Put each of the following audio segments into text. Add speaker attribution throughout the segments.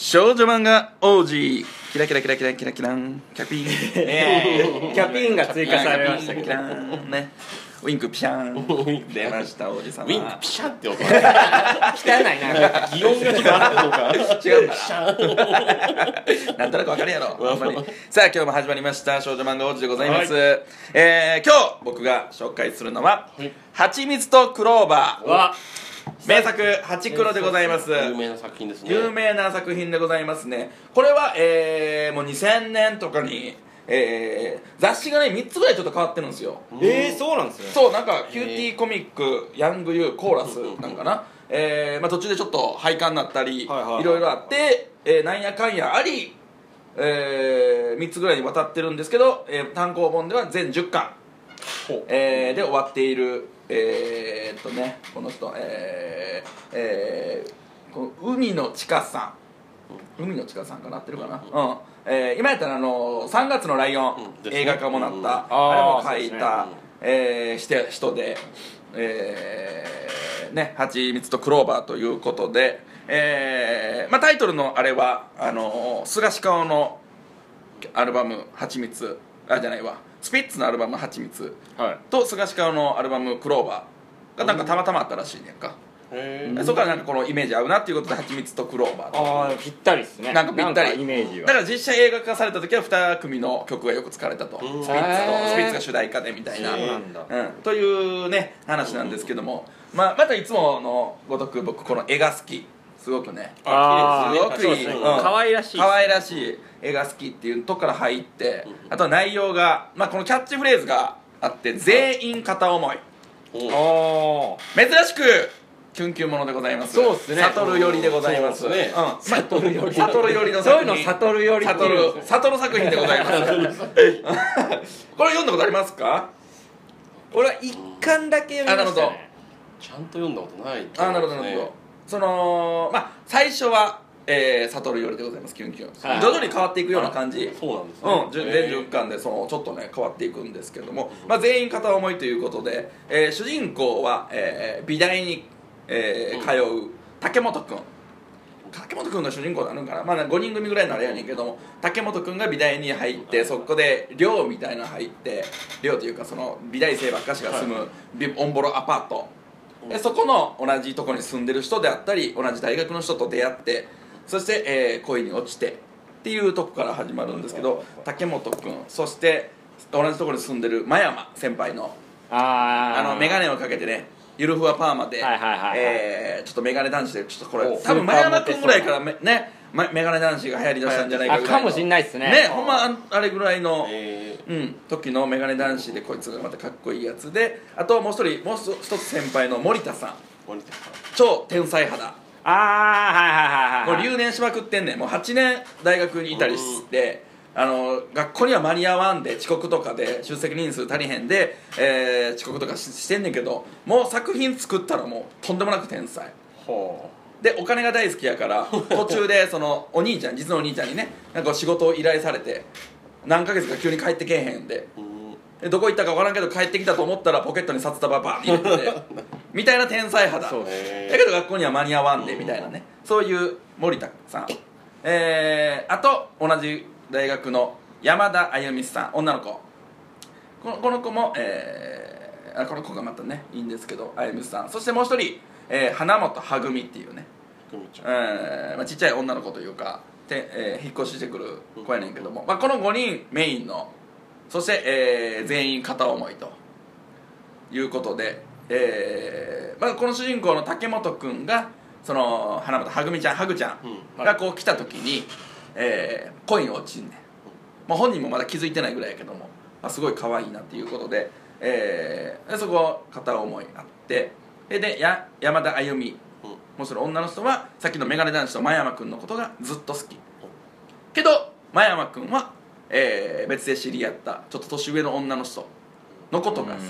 Speaker 1: 少女漫画王子。キラキラキラキラキラキラン。キャピーン。
Speaker 2: ええ。キャピンが追加されました
Speaker 1: キランねウィンクピシャーン出ました王子様。
Speaker 3: ウィンクピシャンって音。
Speaker 2: 汚いな。
Speaker 3: 擬音がちょっとあるのか。
Speaker 1: 違う。からなんとなくわかるやろ。ほんまに。さあ今日も始まりました。少女漫画王子でございます、えー今日僕が紹介するのは
Speaker 3: はい「
Speaker 1: はちみつとクローバー。
Speaker 2: わ」
Speaker 1: 名作「ハチクロ」でございます。
Speaker 3: 有名な作品ですね。
Speaker 1: 有名な作品でございますね。これは、えーもう2000年とかに、えー雑誌がね3つぐらいちょっと変わってるんですよ。
Speaker 2: ええそうなんですね。
Speaker 1: そうなんかキューティーコミックヤングユーコーラスなんかな、えーまあ、途中でちょっと廃刊になったり、
Speaker 2: はいはい。はい
Speaker 1: いろいろあって、えーなんやかんやあり、え3つぐらいにわたってるんですけど、えー単行本では全10巻、えーで終わっているえーっとねこの人えーえーこの海の地下さん。海の地下さんかな？ってるかな、うん。えー今やったらあの3月のライオン、
Speaker 3: うん。
Speaker 1: 映画化もなった、
Speaker 3: うん。
Speaker 1: あれも書い
Speaker 2: そうですね。
Speaker 1: た、えーして人でえーね「はちみつとクローバー」ということで、えーまあ、タイトルのあれはあの菅氏顔のアルバム「はちみつ」あじゃないわスピッツのアルバム「はちみつ」
Speaker 2: はい。
Speaker 1: と菅氏顔のアルバム「クローバー」がなんかたまたまあったらしいねんか、
Speaker 3: へ
Speaker 1: そこからなんかこのイメージ合うなっていうことで「はちみつとクローバー」と
Speaker 2: ああぴったりですね
Speaker 1: なんかぴったり
Speaker 2: イメージは
Speaker 1: だから実写映画化された時は2組の曲がよく使われたとスピッ
Speaker 3: うん
Speaker 1: ツとスピッツが主題歌でみたいな、
Speaker 2: うん、
Speaker 1: というね話なんですけども、まあ、またいつものごとく僕この絵が好きすごくね。すごくいい、
Speaker 2: 可愛らしい。
Speaker 1: 可愛らしい。絵が好きっていうとこから入って。あとは内容が、まあ、このキャッチフレーズがあって全員片思い。
Speaker 3: ほう。
Speaker 2: あ
Speaker 1: 珍しくキュンキュンものでございます。
Speaker 2: そうっすね。
Speaker 1: 悟る寄りでございます。
Speaker 3: そうっすね。
Speaker 1: うん。
Speaker 2: 悟る寄り。
Speaker 1: 悟る寄りの
Speaker 2: あそういうの
Speaker 1: 作品
Speaker 2: 悟る寄り
Speaker 1: 悟る悟る作品でございます。これ読んだことありますか？
Speaker 2: 俺は一巻だけ読みましたね。
Speaker 3: ちゃんと読んだことない
Speaker 1: あなるほどなるほどそのまあ最初は、えー、悟るよりでございますキュンキュン、
Speaker 2: はい。
Speaker 1: 徐々に変わっていくような感じ。
Speaker 3: そうなんですね。
Speaker 1: うん、全10巻でそのちょっとね変わっていくんですけども、まあ、全員片思いということで、えー主人公は、えー美大に、えー通う竹本君竹本君が主人公になるんかな、まあ、5人組ぐらいのあれやねんけども竹本君が美大に入ってそこで寮みたいなの入って寮というかその美大生ばっかしが住むビオンボロアパートでそこの同じところに住んでる人であったり同じ大学の人と出会ってそして、えー恋に落ちてっていうとこから始まるんですけど竹本君そして同じところに住んでる真山先輩の
Speaker 2: あ
Speaker 1: の眼鏡をかけてねゆるふわパーマで、
Speaker 2: はいはいはいはい。
Speaker 1: えーちょっと眼鏡男子でちょっとこれ
Speaker 2: お
Speaker 1: 多分真山君ぐらいからめねま眼鏡男子が流行りだしたんじゃないか
Speaker 2: あ
Speaker 1: ぐらいの
Speaker 2: かもしんないっすね。
Speaker 1: ねほんまあれぐらいの、
Speaker 3: え
Speaker 1: うん、時の眼鏡男子でこいつがまたかっこいいやつであともう一人もう一つ先輩の森田さん。
Speaker 3: ー森田さん。
Speaker 1: 超天才肌。
Speaker 2: ああはいはいはいはい
Speaker 1: もう留年しまくってんねん。もう8年大学にいたりしてあの学校には間に合わんで遅刻とかで出席人数足りへんで、えー遅刻とかししてんねんけどもう作品作ったらもうとんでもなく天才。
Speaker 3: ほ
Speaker 1: でお金が大好きやから 途中でそのお兄ちゃん実のお兄ちゃんにねなんか仕事を依頼されて何ヶ月か急に帰ってけえへんで。でどこ行ったか分からんけど帰ってきたと思ったらポケットに札束バーン入れてみたいな天才肌。だけど学校には間に合わんでみたいなね。そういう森田さん。えー、あと同じ大学の山田あゆみさん。女の子。このこの子もえー、あこの子がまたねいいんですけどあゆみさん。そしてもう一人、えー、花本はぐみっていうね。
Speaker 3: ち
Speaker 1: えーまあ、ちっちゃい女の子というかて、えー引っ越ししてくる子やねんけども、まあ、この5人メインのそして、えー全員片思いと。いうことで、えーまあ、この主人公の竹本君がその花本はぐみちゃんはぐちゃ
Speaker 3: うん
Speaker 1: んがこう来た時に、えー恋に落ちんねん、まあ、本人もまだ気づいてないぐらいやけども、あ、すごい可愛いなっていうことで,、えーでそこ片思いあって。ででや山田あゆみ
Speaker 3: うん
Speaker 1: もうその女の人はさっきのメガネ男子と真山君のことがずっと好き。けど真山君は、えー別で知り合ったちょっと年上の女の人のことが好き。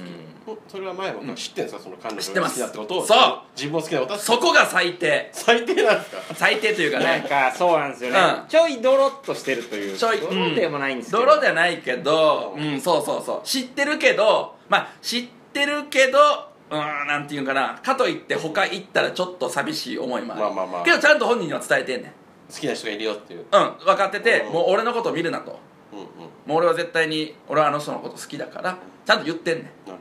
Speaker 3: それは前も知ってんですか？その彼女が好
Speaker 1: 知ってます。
Speaker 3: きだってことを。
Speaker 1: そう。
Speaker 3: 自分も好きなことは。
Speaker 1: そこが最低。
Speaker 3: 最低なんですか？
Speaker 1: 最低というか
Speaker 2: なん
Speaker 1: ね
Speaker 2: かそうなんですよね、
Speaker 1: うん。
Speaker 2: ちょいドロッとしてるという。
Speaker 1: ちょい
Speaker 2: ドロでもないんですけど、
Speaker 1: 泥じゃないけど、うん、そうそうそう。知ってるけどまあ知ってるけどうんなんていうんかな。かといって他行ったらちょっと寂しい思いもある、
Speaker 3: まあまあまあ。
Speaker 1: けどちゃんと本人には伝えてんねん。
Speaker 3: 好きな人がいるよっていう。
Speaker 1: うん分かってて
Speaker 3: うん。
Speaker 1: もう俺のことを見るなと。
Speaker 3: うんうん。
Speaker 1: もう俺は絶対に俺はあの人のこと好きだからちゃんと言ってんねん。
Speaker 3: なる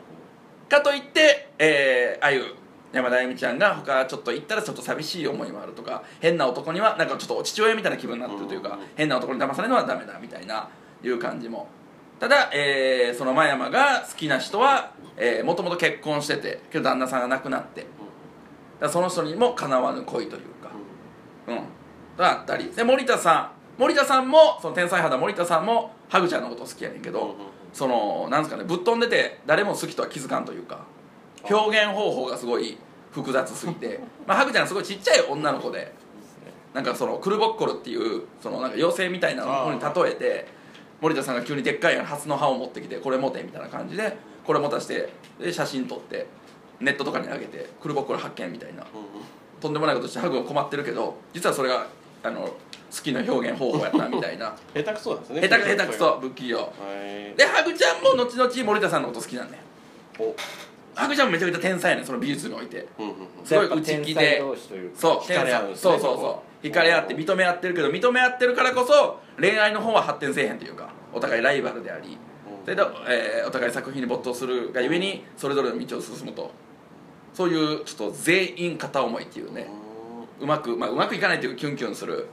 Speaker 1: かといってえー、あゆ山田あゆみちゃんが他ちょっと行ったらちょっと寂しい思いもあるとか変な男にはなんかちょっと父親みたいな気分になってるというか、
Speaker 3: うん。
Speaker 1: 変な男に騙されるのはダメだみたいないう感じもただ、えーその真山が好きな人はもともと結婚しててけど旦那さんが亡くなって。だその人にもかなわぬ恋というか。うん。があったり。で森田さん。森田さんもその天才肌森田さんもハグちゃんのこと好きやねんけど、そのなんですかねぶっ飛んでて誰も好きとは気づかんというか表現方法がすごい複雑すぎて。まあハグちゃんすごいちっちゃい女の子でなんかそのクルボッコルっていうそのなんか妖精みたいなのに例えて森田さんが急にでっかいハスの葉を持ってきてこれ持てみたいな感じでこれ持たしてで写真撮ってネットとかに上げてクルボッコル発見みたいな。とんでもないことしてハグが困ってるけど実はそれがあの好きな表現方法やったみたいな。
Speaker 3: 下手くそなんですね。
Speaker 1: 下手く下手くそ不器用。
Speaker 3: はい。
Speaker 1: でハグちゃんも後々森田さんのこと好きなんだよ。
Speaker 3: お
Speaker 1: ハグちゃんもめちゃくちゃ天才やねんその美術において。
Speaker 3: うんうん
Speaker 1: すごい内気で。そう
Speaker 3: 惹かれ合うんですね
Speaker 1: そうそうそう。惹かれ合って認め合ってるけど認め合ってるからこそ恋愛の方は発展せえへんというかお互いライバルでありそれで、えーお互い作品に没頭するがゆえにそれぞれの道を進むと。そういうちょっと全員片思いっていうね。うまく、まあ、うまくいかないっていうかキュンキュンする。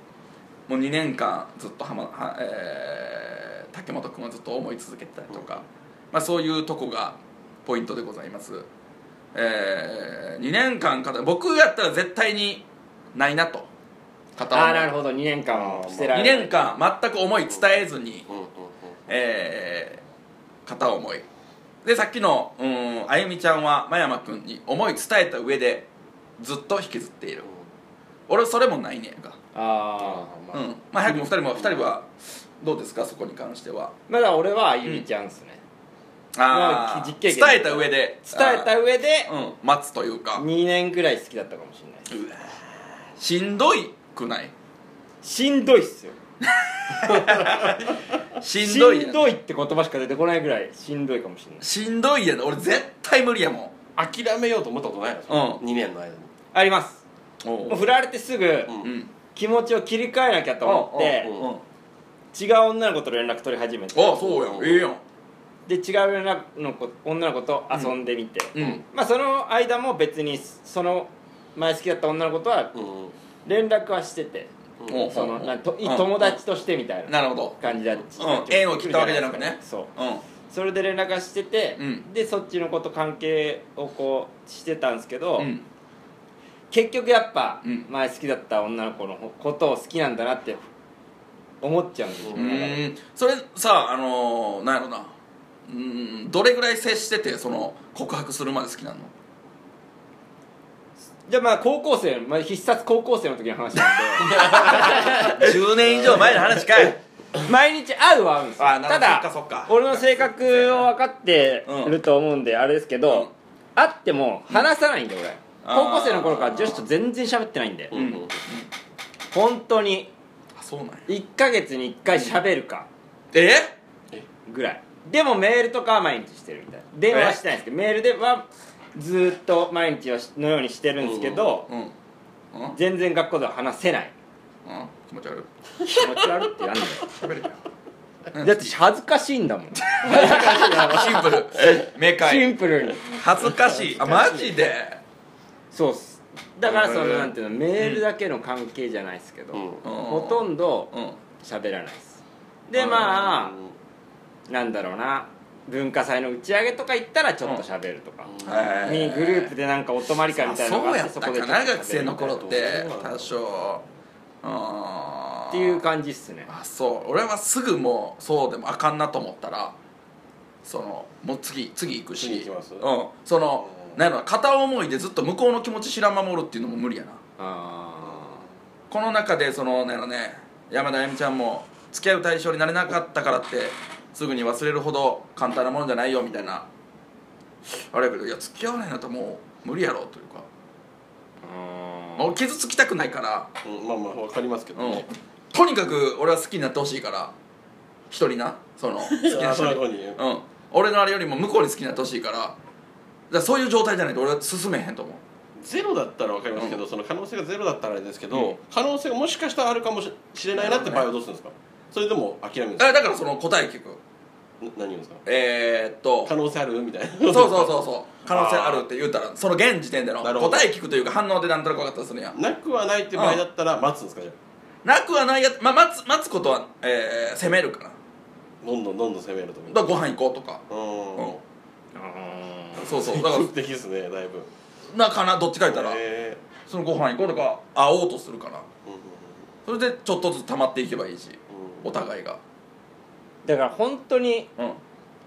Speaker 1: もう2年間ずっとはま、はえー竹本君はずっと思い続けてたりとか、まあ、そういうとこがポイントでございます、え2年間片僕やったら絶対にないなと。片思い。
Speaker 2: ああなるほど。2年間は捨てられ
Speaker 1: 2
Speaker 2: ない。
Speaker 1: 年間全く思い伝えずに、
Speaker 3: うんうんうん。
Speaker 1: えー片思い。でさっきのうんあゆみちゃんは真山君に思い伝えた上でずっと引きずっている。俺それもないねやんか。
Speaker 2: ああ
Speaker 3: あ。
Speaker 1: うん。まあ早くも2人も2人はどうですか？そこに関しては。
Speaker 2: まだ俺はあゆみちゃんっすね、
Speaker 1: ああ
Speaker 2: 実経験
Speaker 1: 伝えた上で。
Speaker 2: 伝えた上で
Speaker 1: うん。待つというか。
Speaker 2: 2年ぐらい好きだったかもしれないう
Speaker 1: わしんどいくない？
Speaker 2: しんどいっすよ。
Speaker 1: しんどい。やん
Speaker 2: しんどいって言葉しか出てこないぐらいしんどいかもしれない。
Speaker 1: しんどいやん俺絶対無理やも
Speaker 3: 諦めようと思ったことないの。
Speaker 1: うん。
Speaker 3: 2年の間に。
Speaker 2: あります。もう振られてすぐ
Speaker 3: うん。
Speaker 1: うん
Speaker 2: 気持ちを切り替えなきゃと思って
Speaker 1: うん。うん。
Speaker 2: 違う女の子と連絡取り始めて。
Speaker 1: あそうやん。ええやん
Speaker 2: で違う女の子女の子と遊んでみて、
Speaker 1: うん。
Speaker 2: まあその間も別にその前好きだった女の子とは
Speaker 3: うん。
Speaker 2: 連絡はしてて、
Speaker 1: おう
Speaker 2: そのなんと
Speaker 1: うん。
Speaker 2: 友達としてみたいな
Speaker 1: なるほど。
Speaker 2: 感じだ
Speaker 1: うん。縁を切ったわけじゃなくね。
Speaker 2: そう。
Speaker 1: うん。
Speaker 2: それで連絡はしてて、
Speaker 1: うん。
Speaker 2: でそっちの子と関係をこうしてたんですけど、
Speaker 1: うん。
Speaker 2: 結局やっぱ
Speaker 1: うん。
Speaker 2: 前好きだった女の子のことを好きなんだなって思っちゃうんですよ、
Speaker 1: うーん。それさあのー、なんやろなうーんどれぐらい接しててその告白するまで好きなの？
Speaker 2: じゃあまあ高校生、まあ、必殺高校生の時の話なんで。
Speaker 1: 10年以上前の話かい。
Speaker 2: 毎日会うは会うんですよ。ただ俺の性格を分かってると思うんであれですけど、
Speaker 1: うん。
Speaker 2: 会っても話さないんで俺、
Speaker 1: あー。
Speaker 2: 高校生の頃から女子と全然喋ってないんで、
Speaker 3: うんうん
Speaker 2: 本当に。
Speaker 1: あそうなんや。
Speaker 2: 1ヶ月に1回喋るか。
Speaker 1: え？
Speaker 2: ぐらいでもメールとかは毎日してるみたいな。電話はしてないんですけどメールではずーっと毎日のようにしてるんですけど、
Speaker 1: うん。うん。うん
Speaker 2: 全然学校では話せない。
Speaker 1: 気持ち悪い。
Speaker 2: 気持ち悪ってなんだよ
Speaker 1: 喋れたよ
Speaker 2: だって恥ずかしいんだもん。
Speaker 1: シンプル。明
Speaker 2: シ
Speaker 1: 快
Speaker 2: ンプルに。
Speaker 1: 恥ずかしい。あマジで？
Speaker 2: そうっす。だからそのなんていうのメールだけの関係じゃないですけど、
Speaker 3: うん。
Speaker 2: ほとんど
Speaker 1: うん。
Speaker 2: 喋らないです。でまあなんだろうな文化祭の打ち上げとか行ったらちょっと喋るとか、
Speaker 1: へー。
Speaker 2: にグループでなんかお泊まり会みたいなのがあって
Speaker 1: そうやったか
Speaker 2: でちょっと喋る
Speaker 1: な。学生の頃って多少。
Speaker 2: っていう感じっすね。
Speaker 1: あそう。俺はすぐもうそうでもあかんなと思ったらそのもう次次行くし。
Speaker 3: 次行きます？
Speaker 1: うん。そのなんやろな片思いでずっと向こうの気持ち知らん守るっていうのも無理やな。
Speaker 2: あ
Speaker 1: この中でそのなんやろね山田あゆみちゃんも付き合う対象になれなかったからってすぐに忘れるほど簡単なものじゃないよみたいな。あれやけどいや付き合わないんだったらもう無理やろというか。
Speaker 2: あ
Speaker 1: もう傷つきたくないから。
Speaker 3: うんまあまあわかりますけど
Speaker 1: うん。
Speaker 3: ね
Speaker 1: とにかく俺は好きになってほしいから。一人な。その好きな
Speaker 3: あ
Speaker 1: 人に。
Speaker 3: そういう子に。
Speaker 1: うん。俺のあれよりも向こうに好きになってほしいから。だからそういう状態じゃないと俺は進めへんと思う。
Speaker 3: ゼロだったら分かりますけど、その可能性がゼロだったらあれですけど、
Speaker 1: うん。
Speaker 3: 可能性がもしかしたらあるかもしれないなって場合はどうするんですか？それでも諦めるんですか？
Speaker 1: あだからその答え聞く。
Speaker 3: な何言うんですか？
Speaker 1: えー、っと。
Speaker 3: 可能性あるみたいな。
Speaker 1: そうそうそうそう。可能性あるって言ったらその現時点での答え聞くというか反応でなんとなく分かったりするやん。
Speaker 3: なくはないって場合だったら待つんですか？じゃ
Speaker 1: なくはないやつ、まあ、待つ待つことは、えー、責めるかな。
Speaker 3: あどんどんどんどん攻めると
Speaker 1: だからご飯行こうとか。
Speaker 3: うん。
Speaker 1: そうそう。だから
Speaker 3: 積極的ですねだいぶ。
Speaker 1: なかなどっちか言ったら。
Speaker 3: へ
Speaker 1: そのご飯行こうとか会おうとするかな
Speaker 3: ー
Speaker 1: それでちょっとずつ溜まっていけばいいし。
Speaker 3: うん
Speaker 1: お互いが。
Speaker 2: だから本当に
Speaker 1: うん。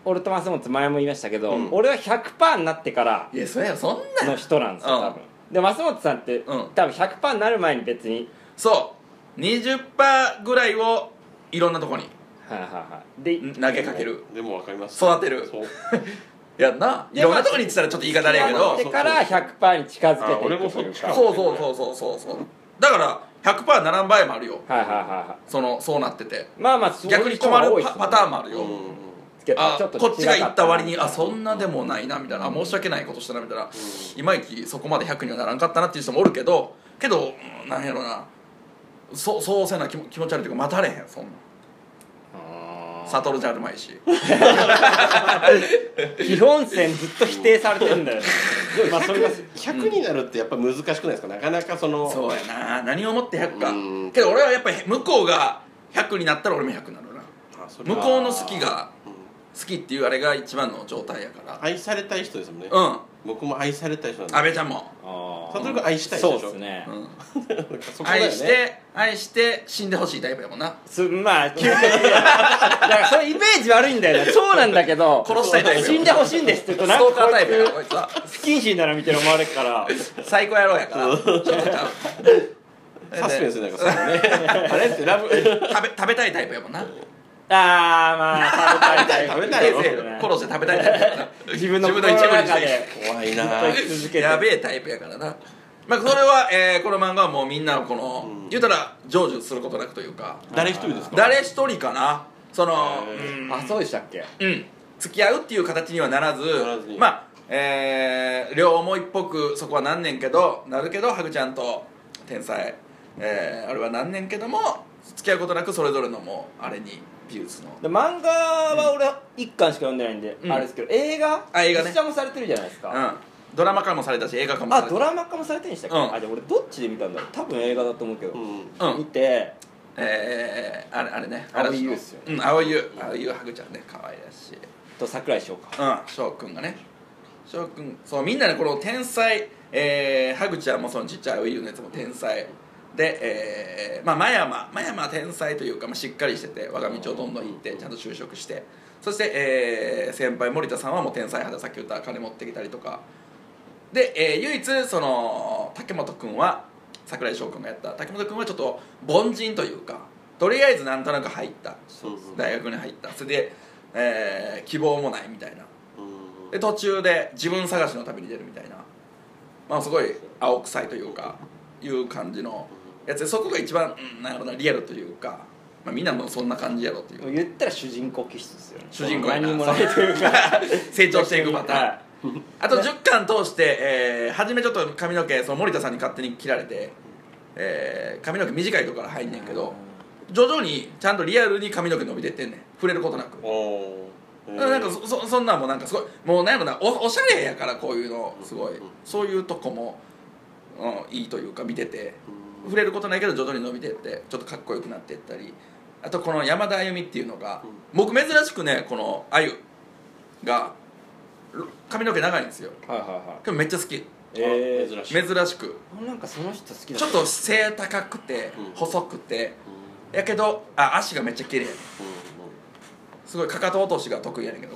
Speaker 2: 俺と松本前も言いましたけど、
Speaker 1: うん。
Speaker 2: 俺は100%になってから
Speaker 1: いやそれそんな
Speaker 2: の人なんですよ
Speaker 1: うん。
Speaker 2: 多分。で松本さんって、
Speaker 1: うん。
Speaker 2: 多分100%になる前に別に。
Speaker 1: そう。20%ぐらいをいろんなとこに。
Speaker 2: はいはいはい。で
Speaker 1: 投げかける。
Speaker 3: でも分かります。
Speaker 1: 育てる。
Speaker 3: そう。
Speaker 1: やんな。い
Speaker 2: で
Speaker 1: ろんなとこに行ってたらちょっと言い方あれやけど。
Speaker 2: でから100%に近づけてい
Speaker 3: あ俺も
Speaker 2: くというか。
Speaker 3: そっちか。
Speaker 1: そうそうそうそうそうそう。だから100%ならん場合もあるよ。
Speaker 2: はいはいはいはい。
Speaker 1: そのそうなってて。
Speaker 2: まあまあ
Speaker 1: 逆に困るパパターンもあるよ、あこっちが言った割にあそんなでもないなみたいな。あ申し訳ないことしたなみたいな、いまいちそこまで100にはならんかったなっていう人もおるけどけどうんなんやろな。そうそうせな気も気持ち悪いというか待たれへんそんな。
Speaker 2: あー
Speaker 1: 悟じゃうまいし。
Speaker 2: 基本線ずっと否定されてるんだよね。まあそれが
Speaker 3: 100になるってやっぱ難しくないですか？なかなかその
Speaker 1: そうやな。何をもって100か。
Speaker 3: うん。
Speaker 1: けど俺はやっぱり向こうが100になったら俺も100になるな。向こうの好きが
Speaker 3: うん
Speaker 1: 好きっていうあれが一番の状態やから。
Speaker 3: 愛されたい人ですもんね。
Speaker 1: うん。
Speaker 3: 僕も愛されたい人なんで
Speaker 1: 阿部ちゃんも、
Speaker 2: あ
Speaker 3: 悟君愛したい人
Speaker 2: そう
Speaker 3: でしょ？
Speaker 2: ですね、
Speaker 1: うん、愛して愛して死んでほしいタイプやもんな。
Speaker 2: すまあだからそういうイメージ悪いんだよねそうなんだけど
Speaker 1: 殺したいタイプ
Speaker 2: 死んでほしいんですって言うと
Speaker 1: ストーカータイプや
Speaker 2: こ
Speaker 1: こいつは。
Speaker 2: 不謹慎なら見てる思われるから。
Speaker 1: 最高野郎やから。
Speaker 3: サスペンスなんかそうね。あれってラブ
Speaker 1: 食べ食べたいタイプやもんな
Speaker 2: ああまあ食べたい
Speaker 3: 食べたい
Speaker 1: 殺して食べたいタイプやから
Speaker 2: 自分の
Speaker 1: 自分の一部にして。
Speaker 2: 心の中で。
Speaker 3: 怖いな。
Speaker 1: やべえタイプやからな。まあそれは、えーこの漫画はもうみんなのこの、
Speaker 3: うん。
Speaker 1: 言うたら成就することなくというか。
Speaker 3: 誰一人ですか？
Speaker 1: 誰一人かな？その
Speaker 2: あそうでしたっけ？
Speaker 1: うん。付き合うっていう形にはならず。
Speaker 3: ならずに。
Speaker 1: まあえー、両思いっぽくそこはなんねんけどなるけどハグちゃんと天才、えー、あれはなんねんけども付き合うことなくそれぞれのもうあれに美術の。
Speaker 2: で漫画は俺一巻しか読んでないんで、
Speaker 1: うん。
Speaker 2: あれですけど映画？
Speaker 1: あ映画ね。
Speaker 2: 実写もされてるじゃないですか、
Speaker 1: うん。ドラマ化もされたし映画化もさ
Speaker 2: あ
Speaker 1: れた
Speaker 2: ドラマ化もされてるんでしたっけ、
Speaker 1: うん。
Speaker 2: あじゃあ俺どっちで見たんだろう？多分映画だと思うけど、
Speaker 3: うん。
Speaker 1: うん。
Speaker 2: 見て
Speaker 1: えー、あれあれね。
Speaker 2: 蒼井優っすよ
Speaker 1: うん蒼井優蒼井優ハグちゃんね。可愛らしい。
Speaker 2: と桜井翔か。
Speaker 1: うん翔くんがね。翔くんそうみんなねこの天才えー、ハグちゃんもそのちっちゃい蒼井優のやつも天才でえー、まあ真山真山は天才というか、まあ、しっかりしてて我が道をどんどん行ってちゃんと就職してそして、えー、先輩森田さんはもう天才派でさっき言った金持ってきたりとか。で、えー、唯一その竹本君は櫻井翔君がやった。竹本君はちょっと凡人というかとりあえずなんとなく入った。
Speaker 3: うん
Speaker 1: 大学に入った。それで、えー希望もないみたいな。
Speaker 3: うん。
Speaker 1: で途中で自分探しの旅に出るみたいな。まあすごい青臭いというかいう感じのやつでそこが一番、うん、なんやろなリアルというか、まあ、みんなもそんな感じやろっていう。
Speaker 2: 言ったら主人公気質ですよね。
Speaker 1: 主人公やな。
Speaker 2: 何もないというか
Speaker 1: 成長していくパターン、
Speaker 2: はい。
Speaker 1: あと10巻通して、えー初めちょっと髪の毛その森田さんに勝手に切られて、えー髪の毛短いとこから入んねんけど徐々にちゃんとリアルに髪の毛伸びてってんねん。触れることなく。なんかそそそんなんもなんかすごいもうなんやろな。おおしゃれやからこういうのすごい。
Speaker 3: うん。
Speaker 1: そういうとこも、うん、いいというか見てて。
Speaker 3: うん
Speaker 1: 触れることないけど徐々に伸びてってちょっとかっこよくなっていったり。あとこの山田あゆみっていうのが僕珍しくねこのあゆがろ髪の毛長いんですよ。
Speaker 2: はいはいは
Speaker 1: でもめっちゃ好き。
Speaker 2: えー。
Speaker 3: 珍しい。
Speaker 1: 珍しく。
Speaker 2: いなんかその人好きだ。
Speaker 1: ちょっと背高くて
Speaker 3: うん。
Speaker 1: 細くて。
Speaker 3: うん。
Speaker 1: やけどあ足がめっちゃ綺麗。
Speaker 3: うん。
Speaker 1: すごいかかと落としが得意やねんけど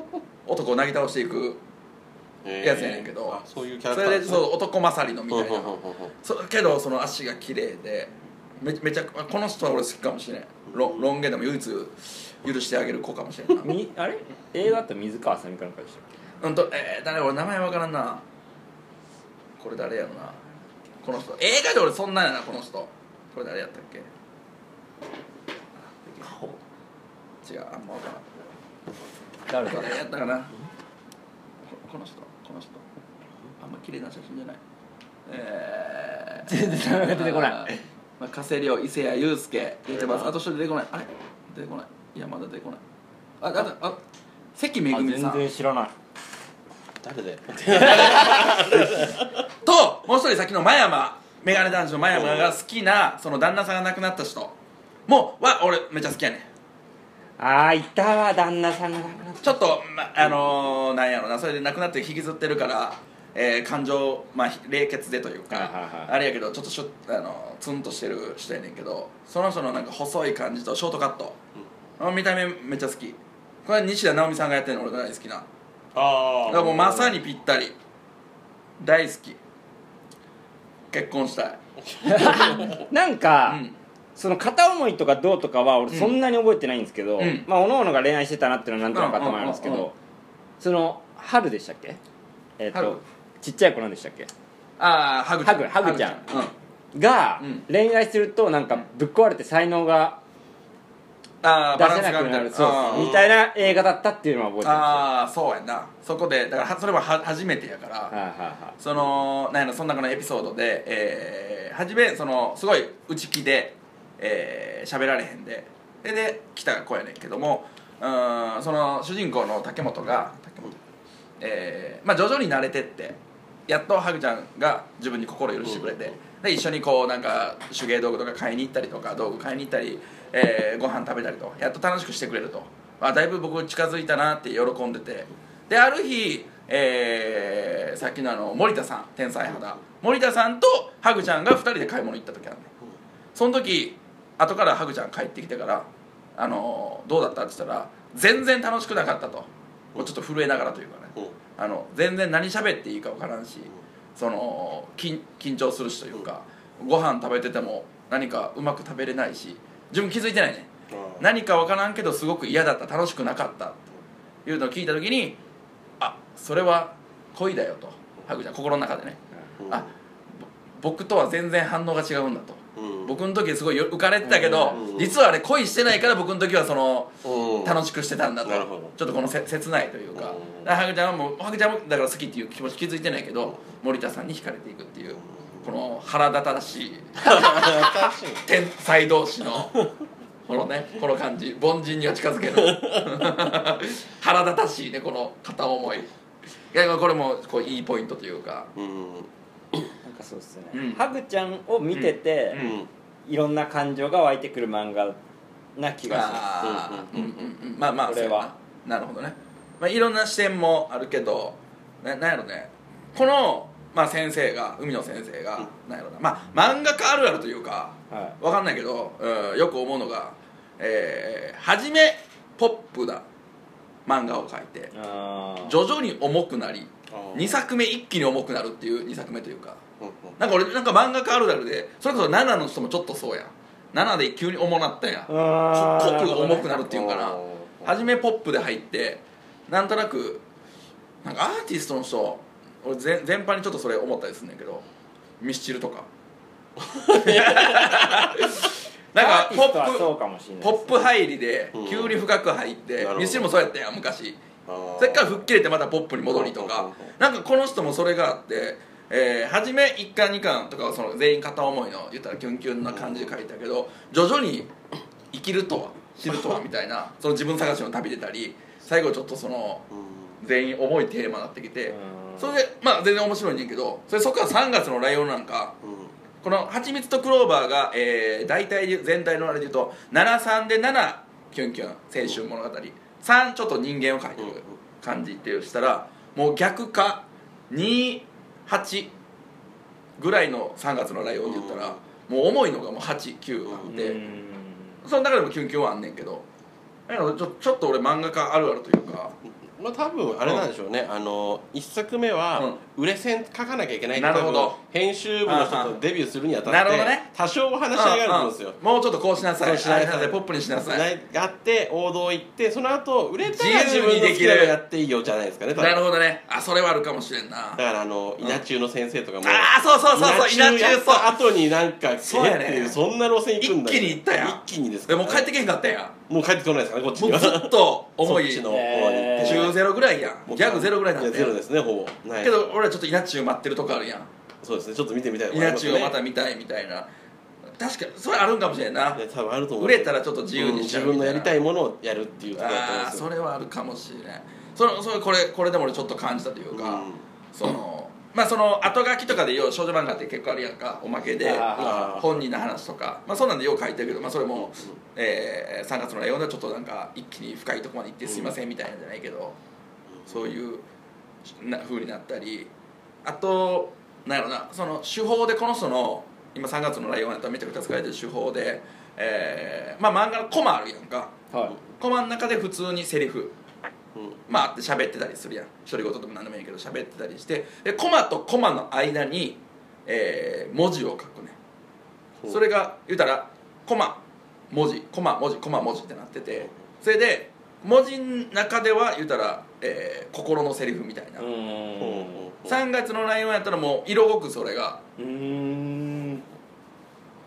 Speaker 1: 男をなぎ倒していく
Speaker 3: うん
Speaker 1: やつやねんけど。
Speaker 3: あそういうキャラ
Speaker 1: そ
Speaker 3: クター。
Speaker 1: れでそう男勝りのみたいな。そけどその足が綺麗でめめちゃこの人は俺好きかもしれん。ロロン毛でも唯一許してあげる子かもしれんな。
Speaker 2: みあれ？映画だったら水川あさみかなんかでしたっ
Speaker 1: うんとえー、誰？俺名前わからんな。これ誰やろな。この人。映画で俺そんなんやなこの人。これ誰やったっけ？違うあんまわからん。
Speaker 2: け誰
Speaker 1: やったかな？ここの人この人。あんま綺麗な写真じゃない。えー、
Speaker 2: 全然名前が出てこない。
Speaker 1: まあ、加瀬亮伊勢谷友介出てます。あと一人出てこない。あれ？出てこない。いやまだ出てこない。あああ関め
Speaker 2: あ全
Speaker 1: ぐみさん。
Speaker 2: 然知らない。
Speaker 3: 誰で
Speaker 1: ともう一人さっきの真山。メガネ男子の真山が好きなその旦那さんが亡くなった人。もは俺めっちゃ好きやねん
Speaker 2: ああいたわ旦那さんが
Speaker 1: ちょっと、ま、あのー、なんやろなそれで亡くなって引きずってるから、えー感情、まあ、冷血でというか、
Speaker 2: はいはいはい。
Speaker 1: あれやけどちょっとしょあのツンとしてる人やねんけどその人のなんか細い感じとショートカット、あの見た目めっちゃ好き。これ西田直美さんがやってるの俺が大好きな。だ
Speaker 3: あ
Speaker 1: からもうまさにぴったり。大好き。結婚したい。
Speaker 2: なんか、
Speaker 1: うん
Speaker 2: その片思いとかどうとかは俺そんなに覚えてないんですけど、
Speaker 1: うん。
Speaker 2: まあおのが恋愛してたなっていうのはなんとなく頭にあるんですけど、
Speaker 1: うんうんうんうん
Speaker 2: その春でしたっけ？えっ、
Speaker 1: 春。
Speaker 2: とちっちゃい子なんでしたっけ？
Speaker 1: ああハグ
Speaker 2: ハグハグちゃん。
Speaker 1: うん。
Speaker 2: が、
Speaker 1: うん。
Speaker 2: 恋愛するとなんかぶっ壊れて才能が
Speaker 1: ああバランス
Speaker 2: 出せなく
Speaker 1: がみたいな
Speaker 2: なるそうみたいな映画だったっていうのは覚えてま
Speaker 1: ああそうやな。そこでだからはそれはは初めてやから、
Speaker 2: すはいはいはい。
Speaker 1: そのなんやろその中のエピソードで、えー、初めそのすごい内気で喋、えー、喋られへんで。でで来た子やねんけどもうーんその主人公の竹本が竹本、えーまあ、徐々に慣れてってやっとハグちゃんが自分に心許してくれて、で一緒にこうなんか手芸道具とか買いに行ったりとか道具買いに行ったり、えー、ご飯食べたりとやっと楽しくしてくれると、あ、だいぶ僕近づいたなって喜んでて。である日、えーさっきのあの森田さん天才肌。森田さんとハグちゃんが2人で買い物行った時あるねその時後からハグちゃん帰ってきてから「あのどうだった?」って言ったら「全然楽しくなかった」と。もうちょっと震えながらというかね。あの全然何喋っていいか分からんしその緊緊張するしというかご飯食べてても何かうまく食べれないし自分気づいてないね。何か分からんけどすごく嫌だった楽しくなかったっていうのを聞いた時にあそれは恋だよとハグちゃん心の中でね。あぼ僕とは全然反応が違うんだと僕の時すごいよ浮かれてたけど
Speaker 3: うん。
Speaker 1: 実はあれ恋してないから僕の時はその楽
Speaker 3: し
Speaker 1: しくしてたんだと。ちょっとこのせ切ないというか。ハグちゃんはもうハグちゃんもだから好きっていう気持ち気づいてないけど森田さんに惹かれていくっていうこの腹立たしい 天才同士のこのねこの感じ凡人には近づける。腹立たしいねこの片思い。いやこれもこういいポイントというか。
Speaker 3: うん
Speaker 2: かそうっすね、
Speaker 1: うん。
Speaker 2: ハグちゃんを見てて、
Speaker 1: うん。
Speaker 2: いろんな感情が湧いてくる漫画な気がします
Speaker 1: まあまあ
Speaker 2: これは。
Speaker 1: な。なるほどね、まあ、いろんな視点もあるけどななんやろね。この、まあ、先生が海野先生が、なんやろな。まあ漫画家あるあるというか
Speaker 2: は
Speaker 1: わかんないけど、うん、よく思うのが、えー、初めポップな漫画を描いて徐々に重くなり
Speaker 3: あー。
Speaker 1: 2作目一気に重くなるっていう2作目というか。
Speaker 3: うんうん
Speaker 1: なんか俺なんか漫画家あるあるでそれこそ7の人もちょっとそうやん。7で急に重なったやん。
Speaker 2: あー
Speaker 1: 濃く
Speaker 2: なるほどね
Speaker 1: 重くなるっていうんかな初めポップで入ってなんとなくなんかアーティストの人俺全全般にちょっとそれ思ったりするんだけどミスチルとか。なんかポッ
Speaker 2: かもしれない
Speaker 1: プポップ入りで
Speaker 3: うん。
Speaker 1: 急に深く入って、ミスチルもそうやったやん昔。それから吹っ切れてまたポップに戻りとか。なんかこの人もそれがあって、えー初め1巻2巻とかはその全員片思いの言ったらキュンキュンな感じで書いたけど徐々に生きるとは死ぬとはみたいなその自分探しの旅出たり最後ちょっとその
Speaker 3: うん。
Speaker 1: 全員重いテーマになってきて
Speaker 2: うん。
Speaker 1: それでまあ全然面白いねんけどそれそこから3月のライオンなんかこの「はちみつとクローバーが」えー、大体で全体のあれで言うと73で7キュンキュン青春物語。3ちょっと人間を描いてる感じっていうしたらもう逆か28ぐらいの3月のライオンで言ったらもう重いのがもう89あって。
Speaker 2: うん。
Speaker 1: その中でもキュンキュンはあんねんけどちょちょっと俺漫画家あるあるというか
Speaker 3: まあ多分あれなんでしょうね、あの一作目は売れ線書かなきゃいけない
Speaker 1: なるほど。
Speaker 3: 編集部の人とデビューするにあたって
Speaker 1: なるほどね。
Speaker 3: 多少話し合いがあると思うんですよ、
Speaker 1: もうちょっとこうしなさい。
Speaker 3: しなさい
Speaker 1: ポップにしなさい。
Speaker 3: ない。があって王道行ってその後売れたら自分の好き
Speaker 1: にできる
Speaker 3: なのやっていいよじゃないですかね
Speaker 1: なるほどね。あそれはあるかもしれんな。
Speaker 3: だからあの稲中の先生とかも
Speaker 1: ああそうそうそうそう。稲中そう
Speaker 3: た後になんか
Speaker 1: そうやね。
Speaker 3: そんな路線行くんだ
Speaker 1: 一気に行ったやん。
Speaker 3: 一気にです
Speaker 1: で
Speaker 3: から
Speaker 1: もう帰ってけへんかったや。ん
Speaker 3: もう帰ってこないですからねこっちには。
Speaker 1: もうずっと重い
Speaker 3: の方に
Speaker 2: えー
Speaker 1: 中ゼロぐらいやん。ギャグゼロぐらいなんで。
Speaker 3: いやゼロですねほぼ。ない
Speaker 1: けど俺はちょっと稲中待ってるとこあるやん。
Speaker 3: そうですねちょっと見てみたい
Speaker 1: 稲中をま
Speaker 3: た
Speaker 1: た見たいみたいな。確かにそれあるんかもしれんな。
Speaker 3: 多分あると思う
Speaker 1: 売れたらちょっと自由にしちゃう
Speaker 3: うん自分のやりたいものをやるっていうところだと思うん
Speaker 1: ああ
Speaker 3: ですよ
Speaker 1: それはあるかもしれないそれそれこれこれでも俺ちょっと感じたというか、
Speaker 3: うん。
Speaker 1: そのまあその後書きとかでよう少女漫画って結構あるやんかおまけで本人の話とかまあそんなんでよう書いてるけど、まあ、それも、えー3月のライオンではちょっとなんか一気に深いところまで行ってすいませんみたいなんじゃないけど、そういうな風になったりあとなんやろなその手法でこの人の今3月のライオンやったらめちゃくちゃ使われてる手法で、えーまあ漫画のコマあるやんか。
Speaker 2: はい。
Speaker 1: コマの中で普通にセリフ
Speaker 3: うん
Speaker 1: まああって喋ってたりするやん。独り言とか何でもいいけど喋ってたりして。でコマとコマの間に、えー文字を書くね
Speaker 3: う。ん
Speaker 1: それが言うたらコマ文字コマ文字コマ文字ってなってて。それで文字の中では言うたら、えー心のセリフみたいな、
Speaker 2: うー
Speaker 3: うん
Speaker 2: ん
Speaker 1: 3月のライオンやったらもう色濃くそれが
Speaker 2: うーん。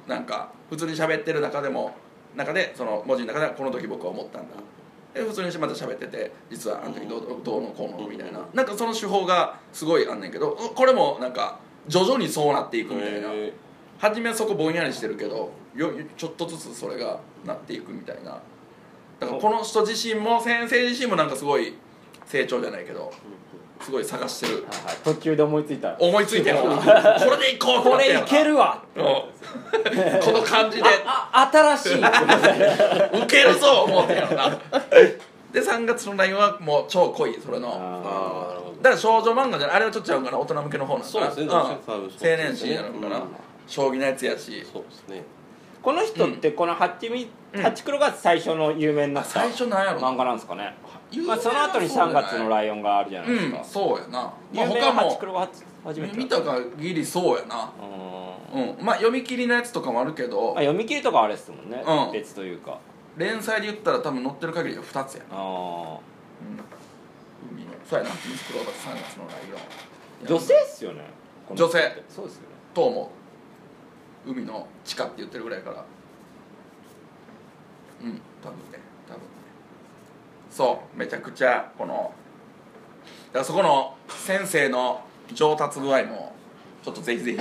Speaker 1: なんか普通に喋ってる中でも中でその文字の中ではこの時僕は思ったんだで普通にまた喋ってて実はあの時どうどうのこうのみたいな。なんかその手法がすごいあんねんけどこれもなんか徐々にそうなっていくみたいな。
Speaker 3: へ
Speaker 1: 初めはそこぼんやりしてるけどよちょっとずつそれがなっていくみたいな。だからこの人自身も先生自身もなんかすごい成長じゃないけどすごい探してる。
Speaker 2: はいはい。途中で思いついた。
Speaker 1: 思いついてるなこれでいこう
Speaker 2: これいけるわ。
Speaker 1: うん。この感じで。
Speaker 2: あ新しい。
Speaker 1: ウケるぞ思ってんやろな。で3月の LINE はもう超濃いそれの。
Speaker 3: ああ
Speaker 1: だから少女漫画じゃない。あれはちょっとちゃうんかな。大人向けの方なんかな。
Speaker 3: そうですね。
Speaker 1: ん。青年誌になるのかな、
Speaker 3: うん。
Speaker 1: 将棋のやつやし。
Speaker 3: そうですね。
Speaker 2: この人ってこのハチミ
Speaker 1: うん
Speaker 2: ハチクロが最初の有名になった
Speaker 1: 最初なんやろ
Speaker 2: 漫画なんですかねまあその後に3月のライオンがあるじゃないですか。
Speaker 1: うんそうやな、まあ、他
Speaker 2: ハチク
Speaker 1: も
Speaker 2: ロが初めて
Speaker 1: 見た限りそうやな。
Speaker 2: うん。
Speaker 1: うん。まあ読み切りのやつとかもあるけど。
Speaker 2: まあ読み切りとかあれですもんね。
Speaker 1: うん。
Speaker 2: 別というか。
Speaker 1: 連載で言ったら多分載ってる限りは2つやな。
Speaker 2: あー。
Speaker 1: 海のそうやな。ミスクローバー3月のライオン。
Speaker 2: 女性っすよね。
Speaker 1: 女性。
Speaker 2: そうですよね。
Speaker 1: と思う。海の地下って言ってるぐらいやから。うん。多分ね。多分。ねそうめちゃくちゃこのだからそこの先生の上達具合もちょっとぜひぜひ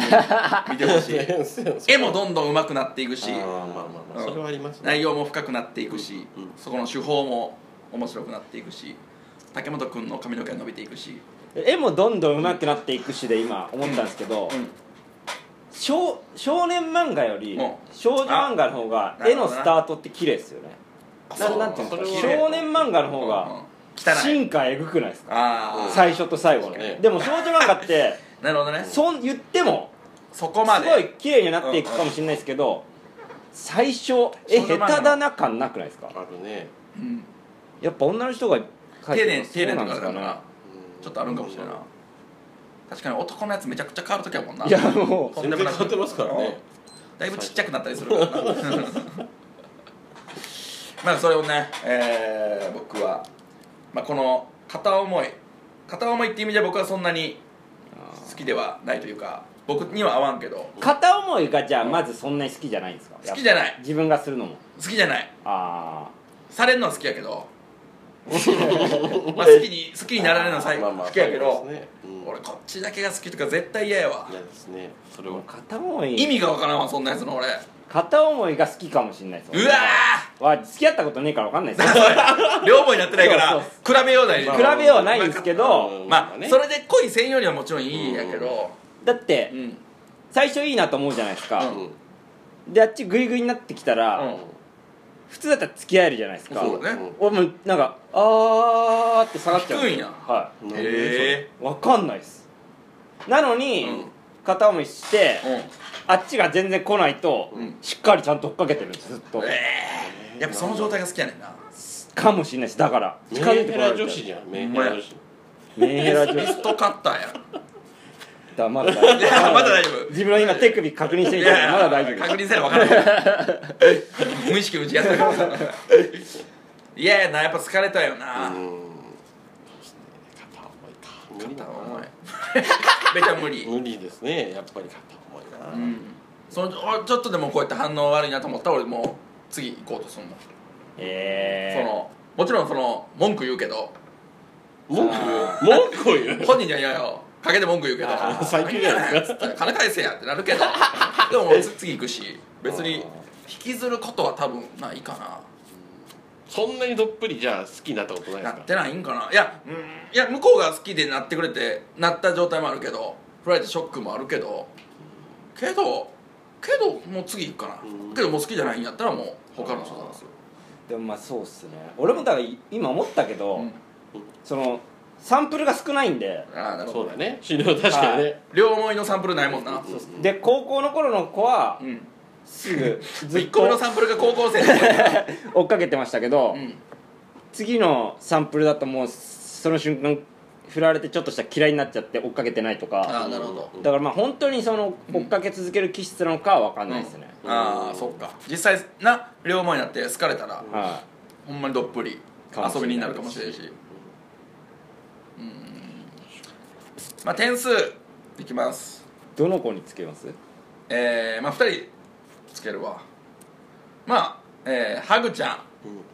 Speaker 1: 見てほしい。絵もどんどん上手くなっていくし
Speaker 3: あーまあまあまあそれはありますね。
Speaker 1: 内容も深くなっていくし、
Speaker 3: うんうん。
Speaker 1: そこの手法も面白くなっていくし竹本君の髪の毛が伸びていくし、
Speaker 2: 絵もどんどん上手くなっていくしで今思ったんですけど、
Speaker 1: うん。
Speaker 2: 少少年漫画より
Speaker 1: うん。
Speaker 2: 少女漫画の方が絵のスタートって綺麗ですよねななんていうんですか
Speaker 3: それは
Speaker 2: 少年漫画の方
Speaker 1: うんうん
Speaker 2: が
Speaker 1: 汚い。
Speaker 2: 進化えぐくないですか？最初と最後の。
Speaker 3: そうね。
Speaker 2: でも少女漫画って
Speaker 1: なるほどね。
Speaker 2: そう言っても
Speaker 1: そこまで。
Speaker 2: すごい綺麗になっていくかもしれないですけど最初え
Speaker 1: 少女漫画
Speaker 2: 下手だな感なくないですか？
Speaker 3: あるね。
Speaker 1: うん。
Speaker 2: やっぱ女の人が描いてるの
Speaker 1: 丁寧丁寧
Speaker 2: そうなんですかね？
Speaker 1: とかだからちょっとあるんかもしれないな。確かに男のやつめちゃくちゃ変わる時やもんな。い
Speaker 2: やもう。
Speaker 1: とんでもなく。
Speaker 3: 全然変わってますからね。
Speaker 1: だいぶちっちゃくなったりするからな まあそれをね、えー僕は、まあ、この片思い片思いっていう意味では僕はそんなに好きではないというか僕には合わんけど。
Speaker 2: 片思いがじゃあまずそんなに好きじゃないんですか？
Speaker 1: 好きじゃない。
Speaker 2: 自分がするのも。
Speaker 1: 好きじゃない。
Speaker 2: あ
Speaker 1: されるのは好きやけど。まあ好きに好きになられるのは最
Speaker 3: まあまあ
Speaker 1: 好きやけど、
Speaker 3: ね。うん。
Speaker 1: 俺こっちだけが好きとか絶対嫌やわ。
Speaker 3: 嫌ですね。それは。
Speaker 2: あ片思い。
Speaker 1: 意味がわからんわそんなやつの俺
Speaker 2: 片思いが好きかもしれないです
Speaker 1: うわ
Speaker 2: わ付き合ったことねえから分かんないです
Speaker 1: 両思いになってないから。比べようない
Speaker 3: まあ
Speaker 2: 比べようはないんですけど
Speaker 3: うん。
Speaker 1: まあ
Speaker 3: ね。
Speaker 1: それで恋せんよりはもちろんいいんやけど。
Speaker 2: だって
Speaker 1: うん。
Speaker 2: 最初いいなと思うじゃないですか、であっちグイグイになってきたら、
Speaker 1: うん。
Speaker 2: 普通だったら付き合えるじゃないですか。
Speaker 1: そうだね。
Speaker 2: 俺もうなんかあーって下がっちゃう
Speaker 1: 低いんや。
Speaker 2: は
Speaker 3: うん
Speaker 1: へえ
Speaker 2: い分かんないです。なのに、
Speaker 1: うん
Speaker 2: 片思いして、
Speaker 1: うん。
Speaker 2: あっちが全然来ないと、
Speaker 1: うん。
Speaker 2: しっかりちゃんと追っかけてるんですずっと、
Speaker 1: ええやっぱその状態が好きやねんな。
Speaker 2: かもしれないですだから。
Speaker 3: メ
Speaker 2: 近づい
Speaker 3: ンヘラ
Speaker 2: てこられちゃう
Speaker 3: 女子。じゃんメンヘラ女子。
Speaker 2: メンヘラ女
Speaker 1: ベ
Speaker 2: 子
Speaker 1: ストカッターや。
Speaker 2: だまだ大
Speaker 1: いやまだ大丈夫。
Speaker 2: 自分の今手首確認して
Speaker 1: い
Speaker 2: みたけどまだ大丈夫。
Speaker 1: 確認せな分からない。無意識のうちやってるから。いやいやなやっぱ疲れたよな。
Speaker 3: うん無理だな
Speaker 1: めちゃ無理。
Speaker 3: 無理ですね。やっぱり片思いな、
Speaker 1: うんそのおちょっとでもこうやって反応悪いなと思ったら俺もう次行こうとするの。
Speaker 2: え。
Speaker 1: そのもちろんその文句言うけど。
Speaker 3: 文句？言う 文句を言う？
Speaker 1: 本人には嫌よ。陰で文句言うけど。
Speaker 3: 最近じゃないですか？
Speaker 1: つって金返せやってなるけど。でももう次行くし。別に引きずることは多分ないかな
Speaker 3: そんなにどっぷりじゃあ好きになったことないですか？
Speaker 1: なってないんかな。いや,、うん、いや向こうが好きでなってくれてなった状態もあるけどフライトショックもあるけどけどけどもう次行くかな、
Speaker 3: うん。
Speaker 1: けどもう好きじゃないんやったらもう他の人なんですよ
Speaker 2: でもまあそうっすね。俺もだから今思ったけど、
Speaker 1: うん。
Speaker 2: そのサンプルが少ないんで。
Speaker 1: ああなる
Speaker 3: そうだね。資料確かにね。
Speaker 1: 両思いのサンプルないもんな。
Speaker 2: で高校の頃の子は
Speaker 1: うん
Speaker 2: すぐずっ
Speaker 1: 1個目の
Speaker 2: と
Speaker 1: サンプルが高校生で
Speaker 2: 追っかけてましたけど、
Speaker 1: うん。
Speaker 2: 次のサンプルだともうその瞬間振られてちょっとした嫌いになっちゃって追っかけてないと
Speaker 1: あ
Speaker 2: か。
Speaker 1: あなるほど。
Speaker 2: だからまあ本当にその追っかけ続ける気質なのかは分かんないですね、
Speaker 1: ああそっか。実際な両思いになって好かれたら
Speaker 2: は
Speaker 1: ほんまにどっぷり
Speaker 2: かもしれない
Speaker 1: 遊びになるかもしれんし。うん。まあ点数いきます。
Speaker 2: いどの子につけます？
Speaker 1: えー、まあ2人つけるわ。まあえー、ハグちゃん。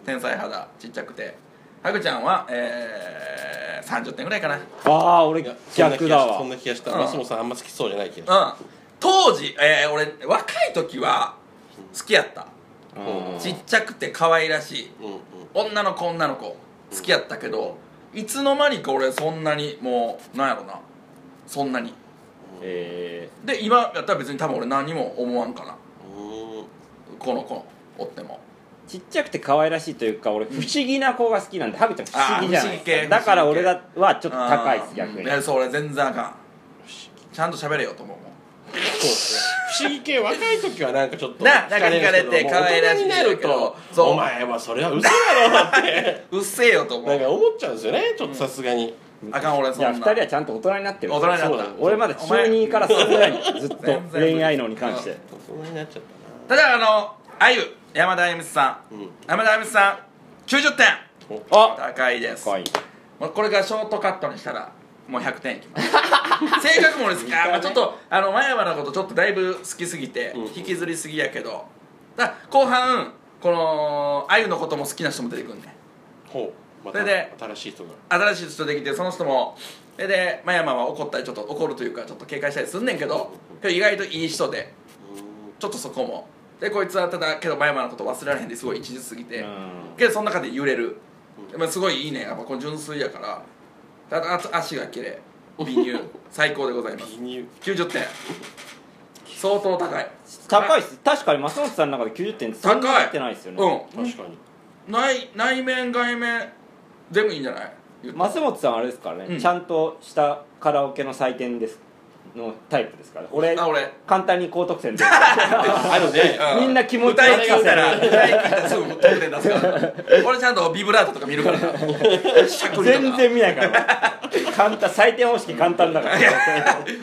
Speaker 1: 天才肌。ちっちゃくて。ハグちゃんはえー、30点ぐらいかな。うん
Speaker 2: ああ俺逆だわ。
Speaker 3: そんな気がした。
Speaker 1: うん。
Speaker 3: 松本さんあんま好きそうじゃない気がし
Speaker 1: 当時、えー、俺若い時は好きやった。
Speaker 2: うん。
Speaker 1: ちっちゃくて可愛らしい。
Speaker 3: たうんうん。
Speaker 1: 女の子女の子好きやったけどいつの間にか俺そんなにもうなんやろな。そんなに。
Speaker 2: え
Speaker 1: で今やったら別に多分俺何も思わんかな。
Speaker 3: うん
Speaker 1: この子おっても
Speaker 2: ちっちゃくて可愛らしいというか俺不思議な子が好きなんでハグちゃん不思議じゃな
Speaker 1: あー不思議系
Speaker 2: だから俺がはちょっと高いです逆に
Speaker 1: いやそう俺全然あかんちゃんと喋れよと思うもん
Speaker 3: 不思議系若い時はなんかちょっと
Speaker 1: ななんか惹かれて
Speaker 3: か
Speaker 1: 可愛らしい
Speaker 3: 大人になると
Speaker 1: そう
Speaker 3: お前はそれは嘘だろって
Speaker 1: うっせえよと思う
Speaker 3: なんか思っちゃうんですよねちょっとさすがに
Speaker 1: あかん俺そんな
Speaker 2: いや2人はちゃんと大人になってる
Speaker 1: 大人になった
Speaker 2: そうだ俺まだ中2から3ぐらいにずっと
Speaker 1: 全然
Speaker 2: 恋愛能に関して
Speaker 3: 大人になっちゃった
Speaker 1: ただあのあゆ山田あゆみさん。
Speaker 3: なうん。
Speaker 1: 山田あゆみさん90点。
Speaker 2: あ
Speaker 1: 高いです。これがショートカットにしたらもう100点いきます。性格も俺好き。あ、まあ、ちょっとあの前山のことちょっとだいぶ好きすぎて
Speaker 3: うん。
Speaker 1: 引きずりすぎやけど。だ後半このあゆのことも好きな人も出てくんね。
Speaker 3: ほう。また
Speaker 1: それで
Speaker 3: 新しい人が。
Speaker 1: 新しい人できてその人もそれで真山は怒ったりちょっと怒るというかちょっと警戒したりすんねんけどけど意外といい人でちょっとそこもでこいつはただけど真山のこと忘れられへんですごい一途すぎて、
Speaker 2: うん。
Speaker 1: けどその中で揺れる、まあ、すごいいいね。やっぱこれ純粋やから。ただあ足が綺麗美乳。最高でございます。
Speaker 3: 記入
Speaker 1: 90点。相当高い。
Speaker 2: 高いっす。確かに松本さんの中で90点そんなにってないですよね。
Speaker 1: うん。
Speaker 3: 確かに。
Speaker 1: 内内面外面全部いいんじゃない？
Speaker 2: 松本さんあれですからね、
Speaker 1: うん。
Speaker 2: ちゃんとしたカラオケの採点ですのタイプですから。俺
Speaker 1: あ俺。
Speaker 2: 簡単に高得点で。
Speaker 3: あのね
Speaker 1: う
Speaker 2: みんな気持ち
Speaker 1: 歌い
Speaker 2: 悪い
Speaker 1: 切ったら歌い切ったらすぐ得点出すから。俺ちゃんとビブラートとか見るから。
Speaker 2: 全然見ないから。簡単採点方式簡単だから。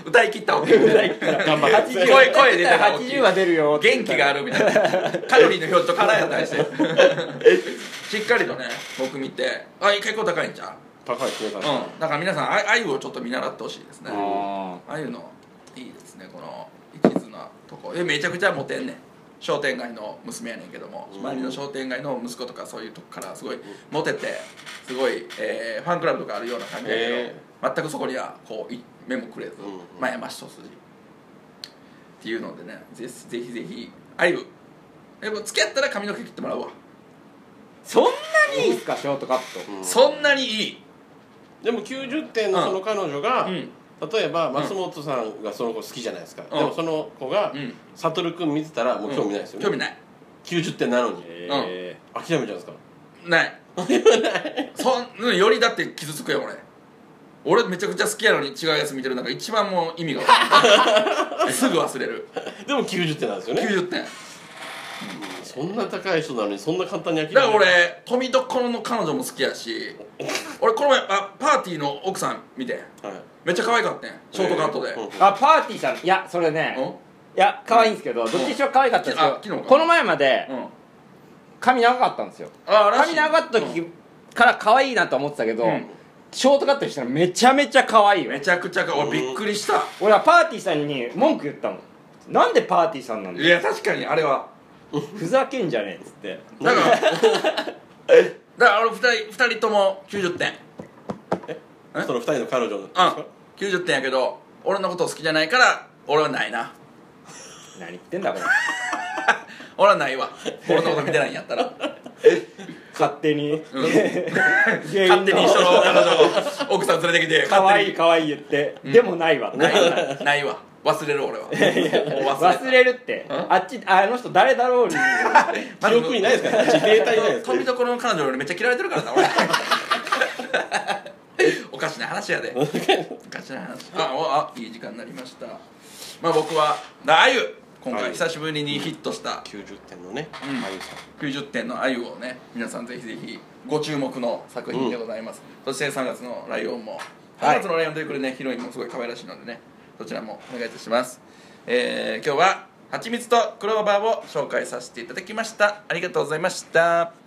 Speaker 1: 歌い切ったら OK
Speaker 3: 頑張って
Speaker 2: 80
Speaker 1: 声声出たら OK
Speaker 2: 80は出るよ
Speaker 1: 元気があるみたいな。カロリーの表示と体やったりして。しっかりとね僕見て。あ結構高いんちゃう？
Speaker 3: 高いですね確かに
Speaker 1: うん。だから皆さんああゆをちょっと見習ってほしいですね。
Speaker 2: あ
Speaker 1: ああいうのいいですねこの一途なとこ。でめちゃくちゃモテんねん。商店街の娘やねんけども。
Speaker 3: うん。
Speaker 1: 周りの商店街の息子とかそういうとこからすごいモテてすごい、えーファンクラブとかあるような感じだけど、
Speaker 3: へ
Speaker 1: 全くそこにはこうい目もくれず、
Speaker 3: うんうん。
Speaker 1: まあ山一筋っていうのでねぜひぜひぜひあゆでも付き合ったら髪の毛切ってもらうわ、
Speaker 2: そんなにいいっすかショートカット。
Speaker 3: うん
Speaker 1: そんなにいい
Speaker 3: でも90点のその彼女が、
Speaker 1: うん。
Speaker 3: 例えば松本さんがその子好きじゃないですか、
Speaker 1: うん。
Speaker 3: でもその子が
Speaker 1: うん。
Speaker 3: 悟君見てたらもう興味ないですよね、
Speaker 1: 興味ない。
Speaker 3: 90点なのに。
Speaker 2: え
Speaker 3: 諦めちゃうんですか？
Speaker 1: ない。そんうんよりだって傷つくよ俺。俺めちゃくちゃ好きやのに違うやつ見てるなんか一番もう意味が すぐ忘れる。
Speaker 3: でも90点なんですよね。
Speaker 1: 90点
Speaker 3: そんな高い人なのにそんな簡単に諦め
Speaker 1: だから俺富所の彼女も好きやし 俺この前あパーティーの奥さん見て
Speaker 3: はい。
Speaker 1: めっちゃ可愛かったん。ショートカットで、
Speaker 3: うん
Speaker 2: ーあパーティーさん。いやそれね。
Speaker 1: うん？
Speaker 2: いや可愛いんですけどどっちにしろ可愛かったです
Speaker 1: あ昨日か。
Speaker 2: けどこの前まで
Speaker 1: うん。
Speaker 2: 髪長かったんですよ。
Speaker 1: あらしい。
Speaker 2: 髪長かった時から可愛いなと思ってたけど、
Speaker 1: うん。
Speaker 2: ショートカットにしたらめちゃめちゃ可愛いよ
Speaker 1: めちゃくちゃか俺びっくりした。
Speaker 2: 俺はパーティーさんに文句言ったもん。なんでパーティーさんなんだよ。
Speaker 1: いや確かにあれは
Speaker 2: ふざけんじゃねえっつって。
Speaker 1: だから だから俺二人二人とも90点。
Speaker 3: その2人の彼女ですか
Speaker 1: 90点やけど俺のこと好きじゃないから俺はないな。
Speaker 2: 何言ってんだこれ。
Speaker 1: 俺はないわ。俺のこと見てないんやったら。
Speaker 2: 勝手に、
Speaker 1: うん。勝手に一緒の彼女を奥さん連れてきて
Speaker 2: かわいい
Speaker 1: 勝
Speaker 2: かわいい言って、でもないわ。
Speaker 1: ないないわ忘れる俺は。忘れ
Speaker 2: 忘れるって。
Speaker 1: ん？
Speaker 2: あっちあの人誰だろうに。
Speaker 3: 記憶にないですから。ね自衛隊いないですから。
Speaker 1: 富所の彼女よりめっちゃ嫌われてるからな俺。おかしな話やで。おかしな話。あおあいい時間になりました。まあ僕はあゆ。今回久しぶりにヒットした。
Speaker 3: 90点のね
Speaker 1: うん。
Speaker 3: あゆさん。
Speaker 1: 90点のあゆをね皆さんぜひぜひご注目の作品でございます、そして3月のライオンも。
Speaker 3: はい。
Speaker 1: 3月のライオンというこれねヒロインもすごい可愛らしいのでねそちらもお願いいたします。えー、今日は「蜂蜜とクローバー」を紹介させていただきました。ありがとうございました。